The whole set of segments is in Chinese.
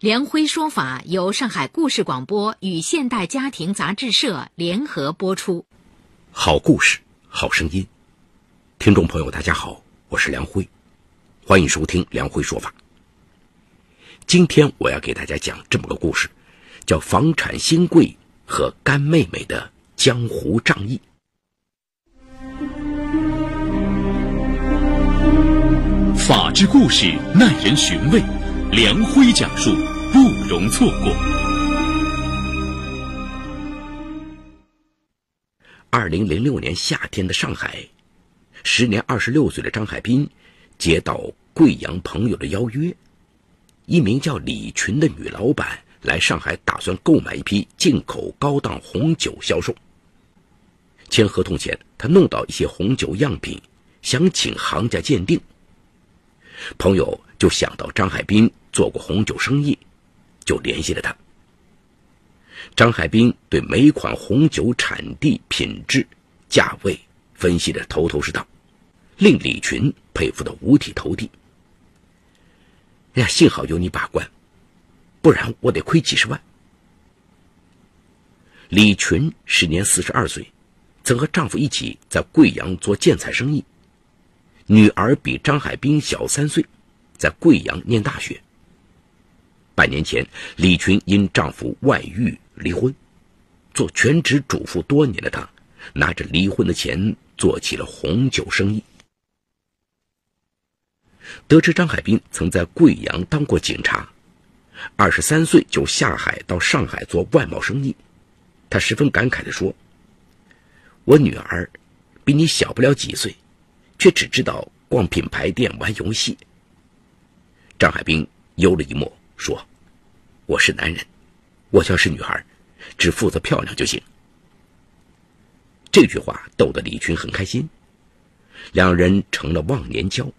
梁辉说法由上海故事广播与现代家庭杂志社联合播出。好故事，好声音。听众朋友，大家好，我是梁辉，欢迎收听梁辉说法。今天我要给大家讲这么个故事，叫《房产新贵和干妹妹的江湖仗义》。法治故事耐人寻味。梁辉讲述，不容错过。二零零六年夏天的上海，时年二十六岁的张海滨接到贵阳朋友的邀约，一名叫李群的女老板来上海，打算购买一批进口高档红酒销售。签合同前，他弄到一些红酒样品，想请行家鉴定。朋友就想到张海滨做过红酒生意，就联系了他。张海滨对每款红酒产地、品质、价位分析的头头是道，令李群佩服的五体投地。哎呀，幸好有你把关，不然我得亏几十万。李群时年四十二岁，曾和丈夫一起在贵阳做建材生意。女儿比张海滨小三岁，在贵阳念大学。半年前，李群因丈夫外遇离婚，做全职主妇多年的她，拿着离婚的钱做起了红酒生意。得知张海滨曾在贵阳当过警察，二十三岁就下海到上海做外贸生意，他十分感慨地说：“我女儿比你小不了几岁。”却只知道逛品牌店、玩游戏。张海滨幽了一默，说：“我是男人，我要是女孩，只负责漂亮就行。”这句话逗得李群很开心，两人成了忘年交。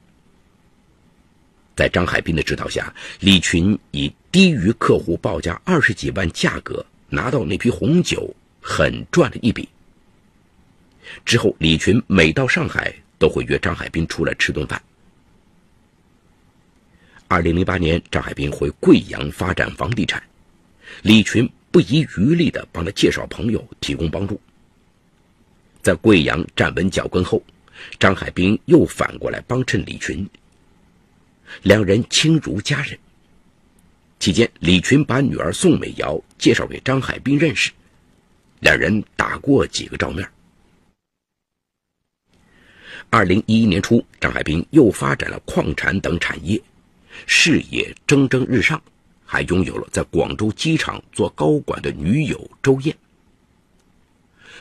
在张海滨的指导下，李群以低于客户报价二十几万价格拿到那批红酒，狠赚了一笔。之后，李群每到上海。都会约张海滨出来吃顿饭。二零零八年，张海滨回贵阳发展房地产，李群不遗余力的帮他介绍朋友，提供帮助。在贵阳站稳脚跟后，张海滨又反过来帮衬李群，两人亲如家人。期间，李群把女儿宋美瑶介绍给张海滨认识，两人打过几个照面。二零一一年初，张海滨又发展了矿产等产业，事业蒸蒸日上，还拥有了在广州机场做高管的女友周燕。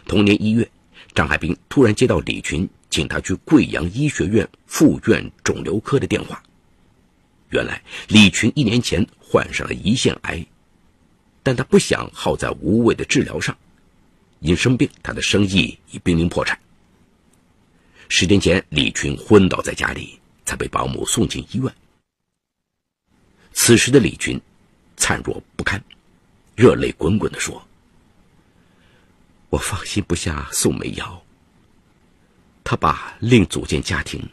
同年一月，张海滨突然接到李群请他去贵阳医学院附院肿瘤科的电话。原来，李群一年前患上了胰腺癌，但他不想耗在无谓的治疗上，因生病，他的生意已濒临破产。十天前，李群昏倒在家里，才被保姆送进医院。此时的李军灿若不堪，热泪滚滚地说：“我放心不下宋美瑶。他爸另组建家庭，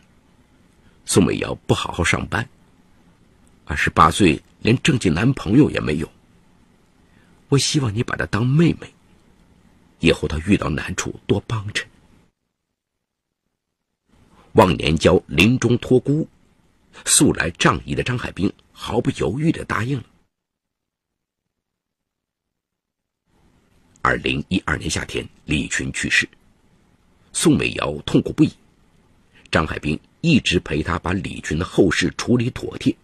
宋美瑶不好好上班，二十八岁连正经男朋友也没有。我希望你把她当妹妹，以后她遇到难处多帮衬。”忘年交临终托孤，素来仗义的张海滨毫不犹豫的答应了。二零一二年夏天，李群去世，宋美瑶痛苦不已，张海滨一直陪她把李群的后事处理妥帖。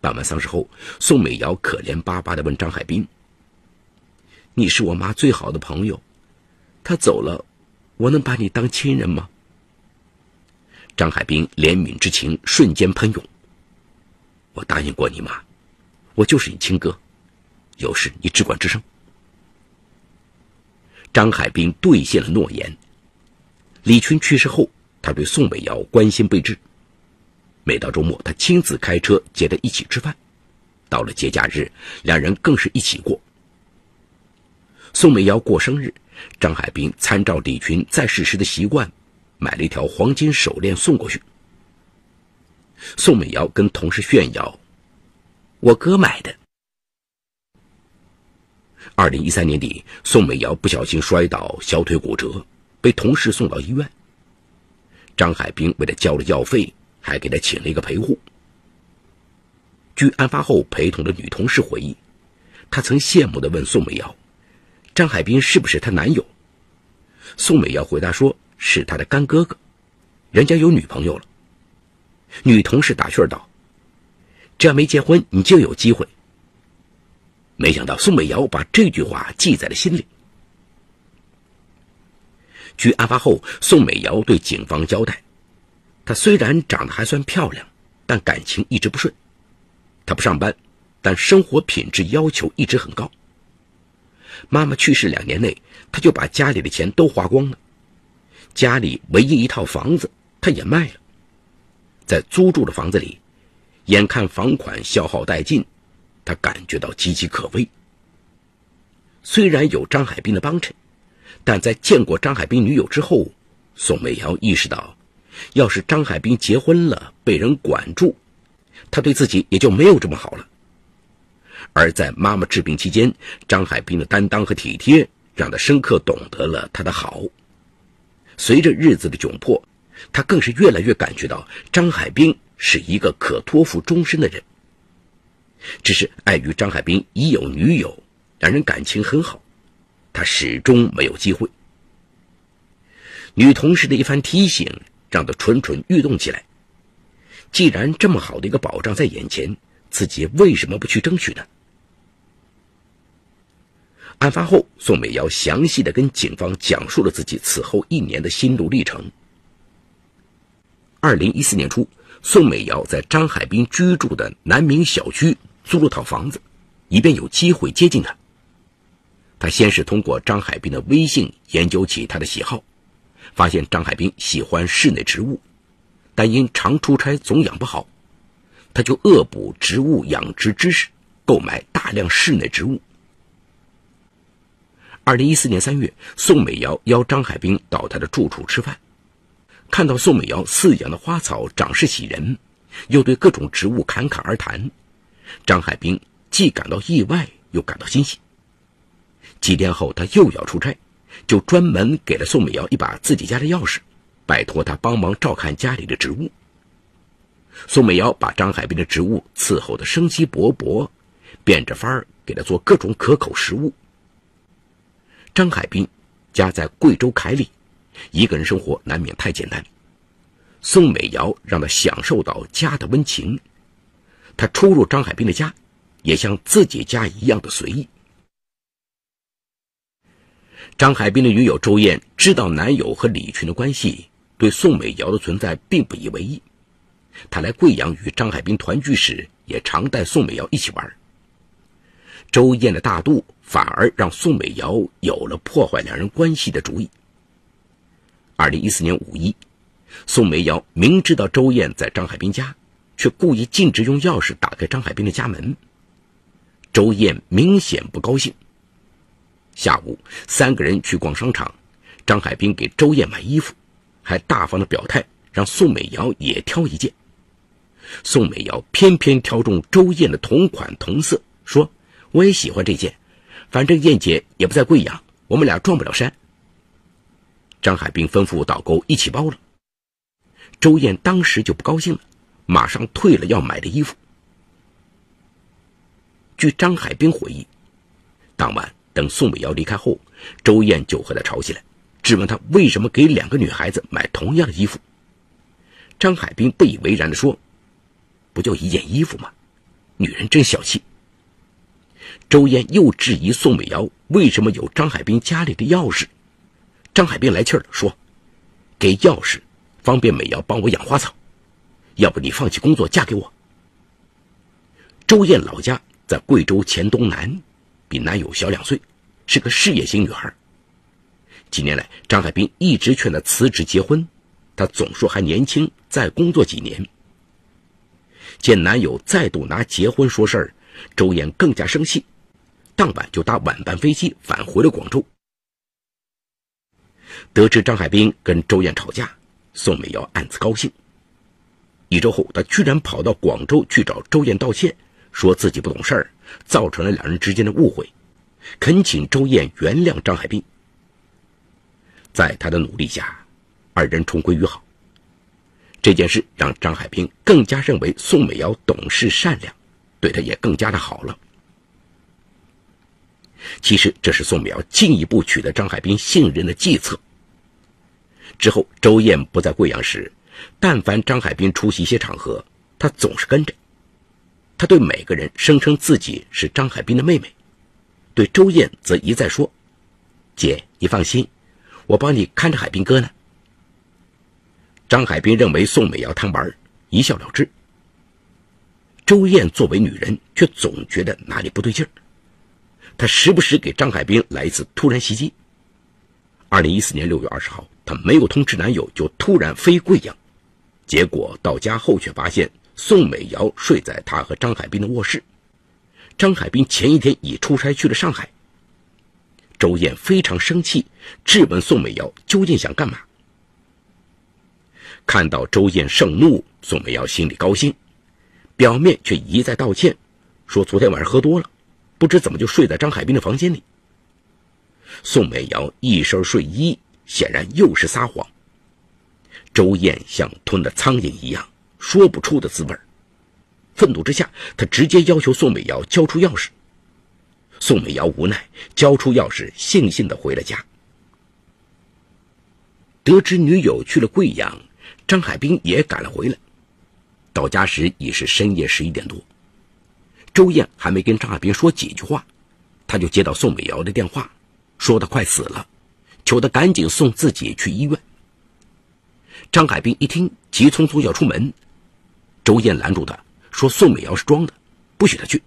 办完丧事后，宋美瑶可怜巴巴的问张海滨：“你是我妈最好的朋友，她走了，我能把你当亲人吗？”张海滨怜悯之情瞬间喷涌。我答应过你妈，我就是你亲哥，有事你只管吱声。张海滨兑现了诺言。李群去世后，他对宋美瑶关心备至。每到周末，他亲自开车接她一起吃饭；到了节假日，两人更是一起过。宋美瑶过生日，张海滨参照李群在世时的习惯，买了一条黄金手链送过去。宋美瑶跟同事炫耀：“我哥买的。”二零一三年底，宋美瑶不小心摔倒，小腿骨折，被同事送到医院。张海滨为了交了药费，还给她请了一个陪护。据案发后陪同的女同事回忆，她曾羡慕地问宋美瑶：“张海滨是不是她男友？”宋美瑶回答说：“是他的干哥哥，人家有女朋友了。”女同事打趣道：“只要没结婚，你就有机会。”没想到宋美瑶把这句话记在了心里。据案发后，宋美瑶对警方交代：“她虽然长得还算漂亮，但感情一直不顺。她不上班，但生活品质要求一直很高。妈妈去世两年内，她就把家里的钱都花光了。家里唯一一套房子，他也卖了。在租住的房子里，眼看房款消耗殆尽。”他感觉到岌岌可危。虽然有张海滨的帮衬，但在见过张海滨女友之后，宋美瑶意识到，要是张海滨结婚了，被人管住，他对自己也就没有这么好了。而在妈妈治病期间，张海滨的担当和体贴，让他深刻懂得了他的好。随着日子的窘迫，他更是越来越感觉到张海滨是一个可托付终身的人。只是碍于张海滨已有女友，两人感情很好，他始终没有机会。女同事的一番提醒，让他蠢蠢欲动起来。既然这么好的一个保障在眼前，自己为什么不去争取呢？案发后，宋美瑶详细的跟警方讲述了自己此后一年的心路历程。二零一四年初，宋美瑶在张海滨居住的南明小区。租了套房子，以便有机会接近他。他先是通过张海滨的微信研究起他的喜好，发现张海滨喜欢室内植物，但因常出差总养不好，他就恶补植物养殖知识，购买大量室内植物。二零一四年三月，宋美瑶邀张海滨到他的住处吃饭，看到宋美瑶饲养的花草长势喜人，又对各种植物侃侃而谈。张海滨既感到意外，又感到欣喜。几天后，他又要出差，就专门给了宋美瑶一把自己家的钥匙，拜托他帮忙照看家里的植物。宋美瑶把张海滨的植物伺候得生机勃勃，变着法儿给他做各种可口食物。张海滨家在贵州凯里，一个人生活难免太简单。宋美瑶让他享受到家的温情。他出入张海滨的家，也像自己家一样的随意。张海滨的女友周燕知道男友和李群的关系，对宋美瑶的存在并不以为意。她来贵阳与张海滨团聚时，也常带宋美瑶一起玩。周燕的大度反而让宋美瑶有了破坏两人关系的主意。二零一四年五一，宋美瑶明知道周燕在张海滨家。却故意禁止用钥匙打开张海滨的家门。周燕明显不高兴。下午，三个人去逛商场，张海滨给周燕买衣服，还大方的表态让宋美瑶也挑一件。宋美瑶偏偏挑中周燕的同款同色，说：“我也喜欢这件，反正燕姐也不在贵阳，我们俩撞不了山。”张海兵吩咐导购一起包了。周燕当时就不高兴了。马上退了要买的衣服。据张海兵回忆，当晚等宋美瑶离开后，周燕就和他吵起来，质问他为什么给两个女孩子买同样的衣服。张海兵不以为然的说：“不就一件衣服吗？女人真小气。”周燕又质疑宋美瑶为什么有张海滨家里的钥匙。张海滨来气了，说：“给钥匙，方便美瑶帮我养花草。”要不你放弃工作嫁给我？周燕老家在贵州黔东南，比男友小两岁，是个事业型女孩。几年来，张海滨一直劝她辞职结婚，她总说还年轻，再工作几年。见男友再度拿结婚说事儿，周燕更加生气，当晚就搭晚班飞机返回了广州。得知张海滨跟周燕吵架，宋美瑶暗自高兴。一周后，他居然跑到广州去找周燕道歉，说自己不懂事儿，造成了两人之间的误会，恳请周燕原谅张海滨。在他的努力下，二人重归于好。这件事让张海滨更加认为宋美瑶懂事善良，对他也更加的好了。其实这是宋美瑶进一步取得张海滨信任的计策。之后，周燕不在贵阳时，但凡张海滨出席一些场合，他总是跟着。他对每个人声称自己是张海滨的妹妹，对周燕则一再说：“姐，你放心，我帮你看着海滨哥呢。”张海滨认为宋美瑶贪玩，一笑了之。周燕作为女人，却总觉得哪里不对劲儿。她时不时给张海滨来一次突然袭击。二零一四年六月二十号，她没有通知男友就突然飞贵阳，结果到家后却发现宋美瑶睡在她和张海滨的卧室。张海滨前一天已出差去了上海。周燕非常生气，质问宋美瑶究竟想干嘛。看到周燕盛怒，宋美瑶心里高兴，表面却一再道歉，说昨天晚上喝多了，不知怎么就睡在张海滨的房间里。宋美瑶一身睡衣，显然又是撒谎。周燕像吞了苍蝇一样，说不出的滋味愤怒之下，他直接要求宋美瑶交出钥匙。宋美瑶无奈，交出钥匙，悻悻的回了家。得知女友去了贵阳。张海滨也赶了回来，到家时已是深夜十一点多。周燕还没跟张海滨说几句话，他就接到宋美瑶的电话，说他快死了，求他赶紧送自己去医院。张海滨一听，急匆匆要出门，周燕拦住他，说宋美瑶是装的，不许他去，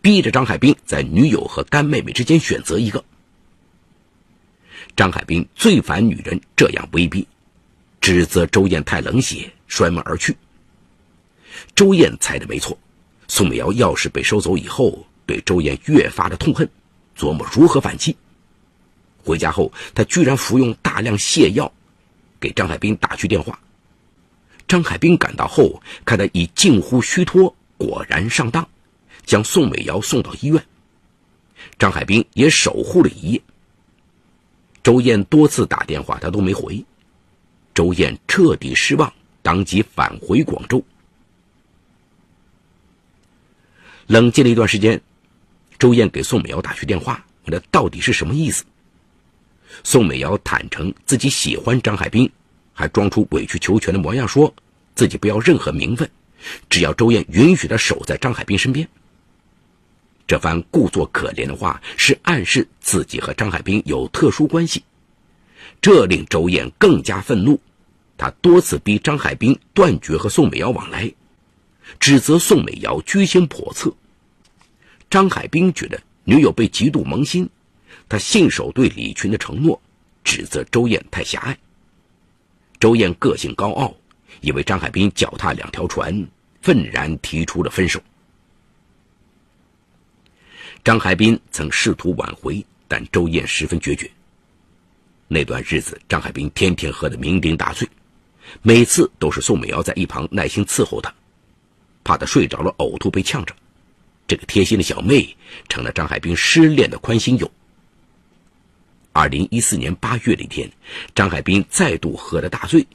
逼着张海滨在女友和干妹妹之间选择一个。张海滨最烦女人这样威逼。指责周燕太冷血，摔门而去。周燕猜的没错，宋美瑶钥匙被收走以后，对周燕越发的痛恨，琢磨如何反击。回家后，他居然服用大量泻药，给张海滨打去电话。张海滨赶到后，看他已近乎虚脱，果然上当，将宋美瑶送到医院。张海滨也守护了一夜。周燕多次打电话，他都没回。周燕彻底失望，当即返回广州。冷静了一段时间，周燕给宋美瑶打去电话，问他到底是什么意思。宋美瑶坦诚自己喜欢张海滨，还装出委曲求全的模样，说自己不要任何名分，只要周燕允许他守在张海滨身边。这番故作可怜的话，是暗示自己和张海滨有特殊关系。这令周燕更加愤怒，他多次逼张海滨断绝和宋美瑶往来，指责宋美瑶居心叵测。张海滨觉得女友被嫉妒萌心，他信守对李群的承诺，指责周燕太狭隘。周燕个性高傲，以为张海滨脚踏两条船，愤然提出了分手。张海滨曾试图挽回，但周燕十分决绝。那段日子，张海滨天天喝得酩酊大醉，每次都是宋美瑶在一旁耐心伺候他，怕他睡着了呕吐被呛着。这个贴心的小妹成了张海滨失恋的宽心友。二零一四年八月的一天，张海滨再度喝得大醉，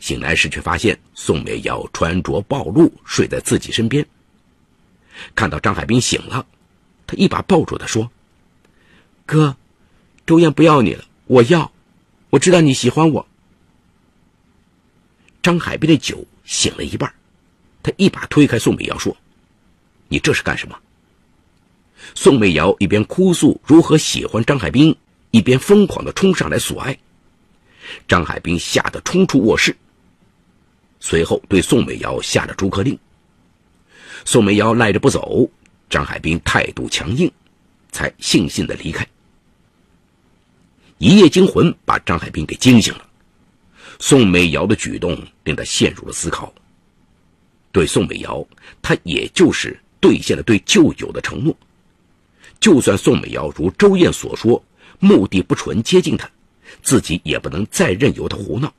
醒来时却发现宋美瑶穿着暴露睡在自己身边。看到张海滨醒了，他一把抱住他说：“哥，周燕不要你了。”我要，我知道你喜欢我。张海滨的酒醒了一半，他一把推开宋美瑶，说：“你这是干什么？”宋美瑶一边哭诉如何喜欢张海滨，一边疯狂的冲上来索爱。张海滨吓得冲出卧室，随后对宋美瑶下了逐客令。宋美瑶赖着不走，张海滨态度强硬，才悻悻的离开。一夜惊魂把张海滨给惊醒了。宋美瑶的举动令他陷入了思考。对宋美瑶，他也就是兑现了对旧友的承诺。就算宋美瑶如周燕所说，目的不纯，接近他，自己也不能再任由他胡闹。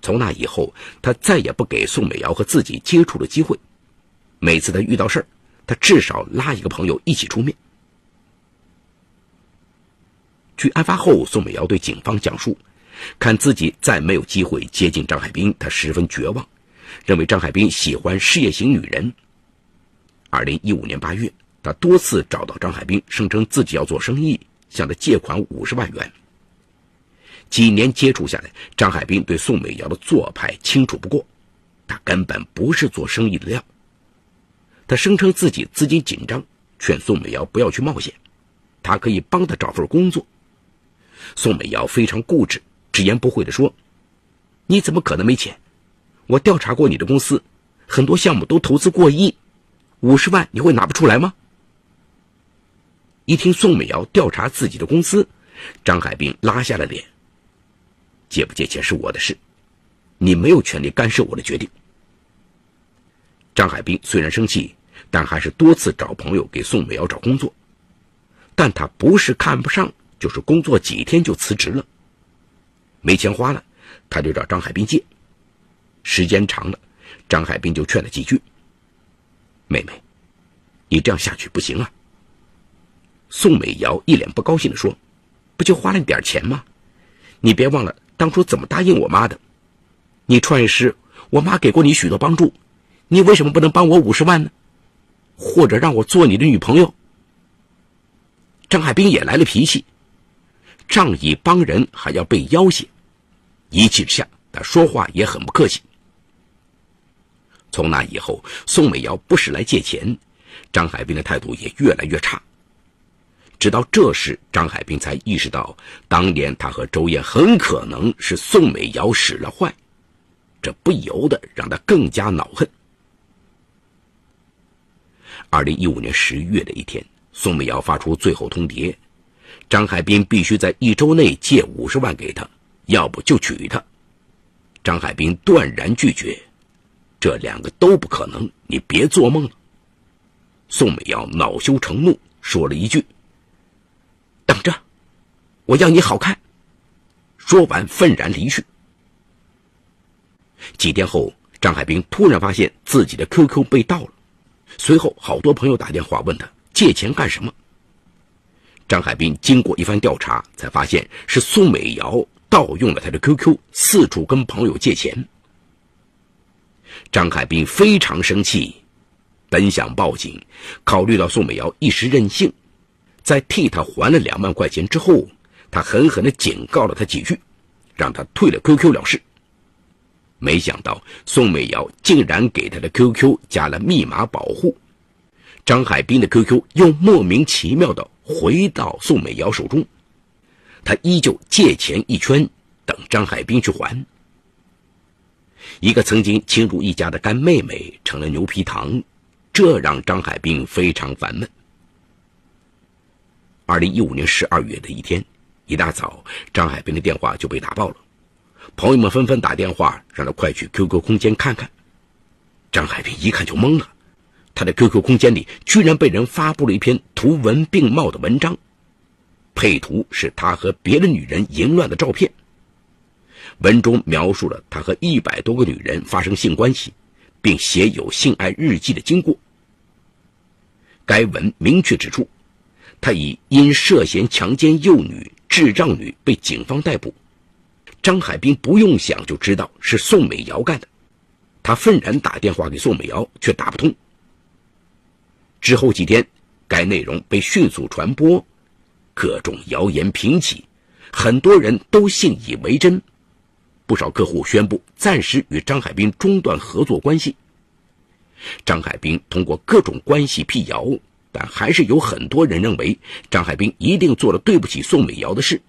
从那以后，他再也不给宋美瑶和自己接触的机会。每次他遇到事儿，他至少拉一个朋友一起出面。据案发后，宋美瑶对警方讲述，看自己再没有机会接近张海滨，他十分绝望，认为张海滨喜欢事业型女人。二零一五年八月，他多次找到张海滨，声称自己要做生意，向他借款五十万元。几年接触下来，张海滨对宋美瑶的做派清楚不过，他根本不是做生意的料。他声称自己资金紧张，劝宋美瑶不要去冒险，他可以帮他找份工作。宋美瑶非常固执，直言不讳地说：“你怎么可能没钱？我调查过你的公司，很多项目都投资过亿，五十万你会拿不出来吗？”一听宋美瑶调查自己的公司，张海滨拉下了脸。借不借钱是我的事，你没有权利干涉我的决定。张海滨虽然生气，但还是多次找朋友给宋美瑶找工作，但他不是看不上，就是工作几天就辞职了。没钱花了，他就找张海滨借。时间长了，张海滨就劝了几句：“妹妹，你这样下去不行啊。”宋美瑶一脸不高兴地说：“不就花了点钱吗？你别忘了。”当初怎么答应我妈的？你创业时，我妈给过你许多帮助，你为什么不能帮我五十万呢？或者让我做你的女朋友？张海滨也来了脾气，仗义帮人还要被要挟，一气之下，他说话也很不客气。从那以后，宋美瑶不是来借钱，张海滨的态度也越来越差。直到这时，张海滨才意识到，当年他和周燕很可能是宋美瑶使了坏，这不由得让他更加恼恨。二零一五年十月的一天，宋美瑶发出最后通牒，张海滨必须在一周内借五十万给他，要不就娶她。张海滨断然拒绝，这两个都不可能，你别做梦了。宋美瑶恼羞成怒，说了一句。等着，我要你好看。说完，愤然离去。几天后，张海滨突然发现自己的 QQ 被盗了，随后好多朋友打电话问他借钱干什么。张海滨经过一番调查，才发现是宋美瑶盗用了他的 QQ，四处跟朋友借钱。张海滨非常生气，本想报警，考虑到宋美瑶一时任性。在替他还了两万块钱之后，他狠狠地警告了他几句，让他退了 QQ 了事。没想到宋美瑶竟然给他的 QQ 加了密码保护，张海滨的 QQ 又莫名其妙地回到宋美瑶手中，他依旧借钱一圈，等张海滨去还。一个曾经亲如一家的干妹妹成了牛皮糖，这让张海滨非常烦闷。二零一五年十二月的一天，一大早，张海滨的电话就被打爆了，朋友们纷纷打电话让他快去 QQ 空间看看。张海滨一看就懵了，他的 QQ 空间里居然被人发布了一篇图文并茂的文章，配图是他和别的女人淫乱的照片，文中描述了他和一百多个女人发生性关系，并写有性爱日记的经过。该文明确指出。他已因涉嫌强奸幼女、智障女被警方逮捕。张海滨不用想就知道是宋美瑶干的，他愤然打电话给宋美瑶，却打不通。之后几天，该内容被迅速传播，各种谣言频起，很多人都信以为真。不少客户宣布暂时与张海滨中断合作关系。张海滨通过各种关系辟谣。但还是有很多人认为张海滨一定做了对不起宋美瑶的事，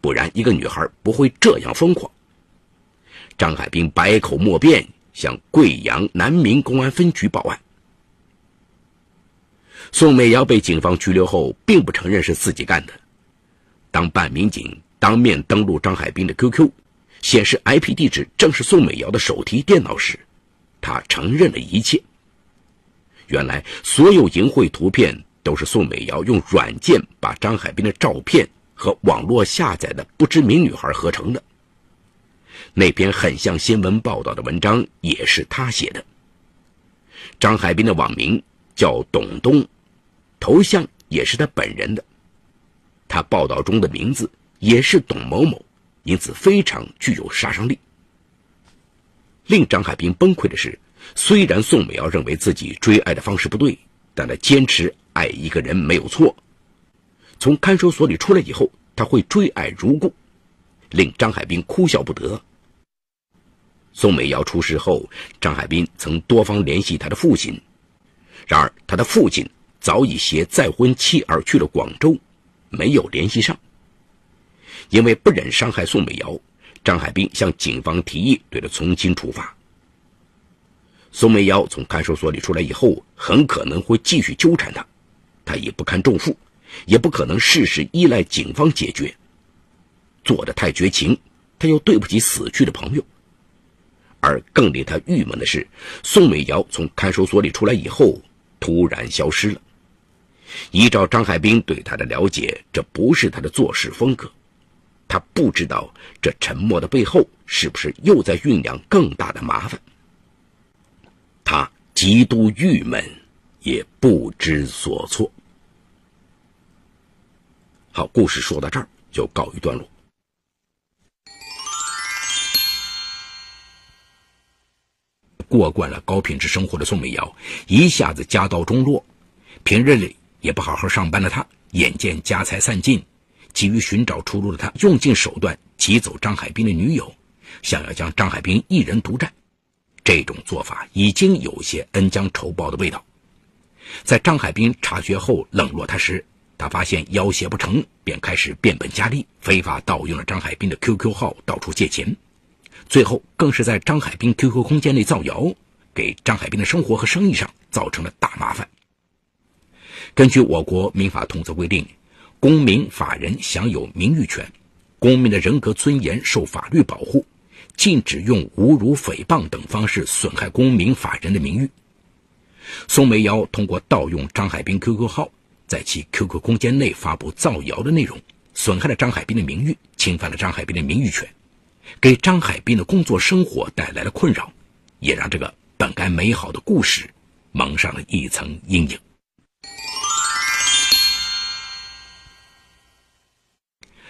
不然一个女孩不会这样疯狂。张海滨百口莫辩，向贵阳南明公安分局报案。宋美瑶被警方拘留后，并不承认是自己干的。当办民警当面登录张海滨的 QQ，显示 IP 地址正是宋美瑶的手提电脑时，他承认了一切。原来，所有淫秽图片都是宋美瑶用软件把张海滨的照片和网络下载的不知名女孩合成的。那篇很像新闻报道的文章也是他写的。张海滨的网名叫董东，头像也是他本人的。他报道中的名字也是董某某，因此非常具有杀伤力。令张海滨崩溃的是，虽然宋美瑶认为自己追爱的方式不对，但他坚持爱一个人没有错。从看守所里出来以后，他会追爱如故，令张海滨哭笑不得。宋美瑶出事后，张海滨曾多方联系他的父亲，然而他的父亲早已携再婚妻儿去了广州，没有联系上。因为不忍伤害宋美瑶，张海滨向警方提议对他从轻处罚。宋美瑶从看守所里出来以后，很可能会继续纠缠他，他已不堪重负，也不可能事事依赖警方解决，做的太绝情，他又对不起死去的朋友。而更令他郁闷的是，宋美瑶从看守所里出来以后，突然消失了。依照张海滨对他的了解，这不是他的做事风格。他不知道这沉默的背后，是不是又在酝酿更大的麻烦。他极度郁闷，也不知所措。好，故事说到这儿就告一段落。过惯了高品质生活的宋美瑶，一下子家道中落，平日里也不好好上班的她，眼见家财散尽，急于寻找出路的他，用尽手段挤走张海滨的女友，想要将张海滨一人独占。这种做法已经有些恩将仇报的味道。在张海滨察觉后冷落他时，他发现要挟不成，便开始变本加厉，非法盗用了张海滨的 QQ 号，到处借钱。最后，更是在张海滨 QQ 空间内造谣，给张海滨的生活和生意上造成了大麻烦。根据我国民法通则规定，公民法人享有名誉权，公民的人格尊严受法律保护，禁止用侮辱、诽谤等方式损害公民法人的名誉。宋美瑶通过盗用张海滨 QQ 号，在其 QQ 空间内发布造谣的内容，损害了张海滨的名誉，侵犯了张海滨的名誉权。给张海滨的工作生活带来了困扰，也让这个本该美好的故事蒙上了一层阴影。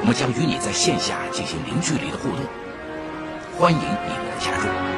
我们将与你在线下进行零距离的互动，欢迎你们的加入。